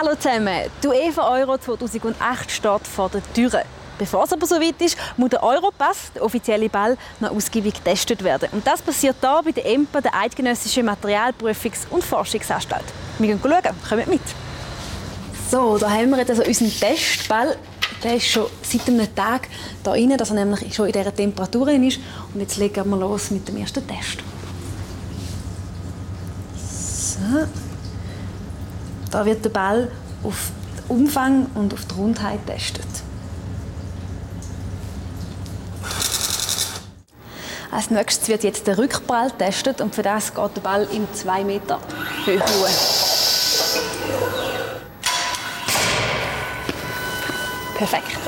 Hallo zusammen, die UEFA Euro 2008 steht vor der Tür. Bevor es aber so weit ist, muss der Europass, der offizielle Ball, noch ausgiebig getestet werden. Und das passiert hier bei der EMPA, der Eidgenössischen Materialprüfungs- und Forschungsanstalt. Wir gehen schauen, kommt mit. So, da haben wir jetzt also unseren Testball. Der ist schon seit einem Tag hier rein, dass er nämlich schon in dieser Temperatur ist. Und jetzt legen wir los mit dem ersten Test. So. Da wird der Ball auf den Umfang und auf die Rundheit getestet. Als nächstes wird jetzt der Rückprall getestet und für das geht der Ball in 2 Meter Höhe. Perfekt.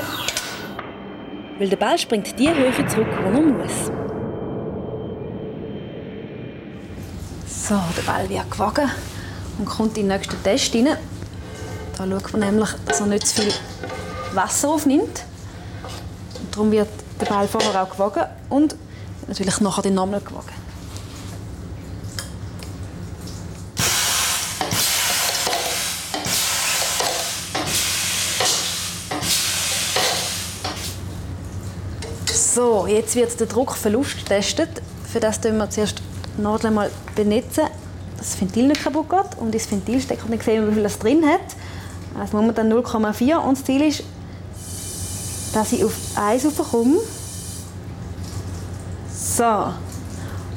Weil der Ball springt die Höhe zurück, wo er muss. So, der Ball wird gewogen und kommt in den nächsten Test rein. Da schaut man nämlich, dass er nicht zu viel Wasser aufnimmt. Und darum wird der Ball vorher auch gewogen und natürlich nachher den nochmal gewogen. So, jetzt wird der Druckverlust getestet. Für das tun wir zuerst die Nadel mal benetzen, das Ventil nicht kaputt geht. Und ins Ventil stecken und dann sehen wie viel es drin hat. Also momentan 0,4 und das Ziel ist, dass ich auf 1 raufkomme. So.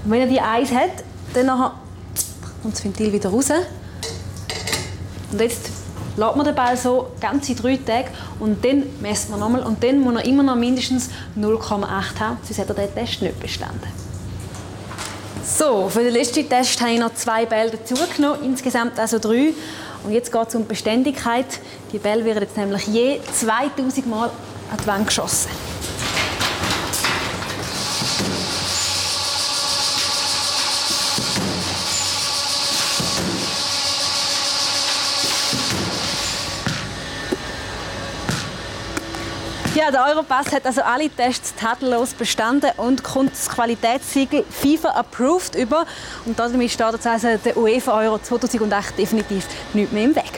Und wenn er die 1 hat, dann nachher kommt das Ventil wieder raus. Und jetzt lässt man den Ball so ganze drei Tage und dann messen wir nochmal und dann muss er immer noch mindestens 0,8 haben, sonst hat er den Test nicht bestanden. So, für den letzten Test habe ich noch zwei Bälle dazugenommen, insgesamt also drei. Und jetzt geht es um Beständigkeit. Die Bälle werden jetzt nämlich je 2000 Mal an die Wand geschossen. Ja, der Europass hat also alle Tests tadellos bestanden und kommt das Qualitätssiegel FIFA Approved über. Und damit steht also der UEFA Euro 2008 definitiv nicht mehr im Weg.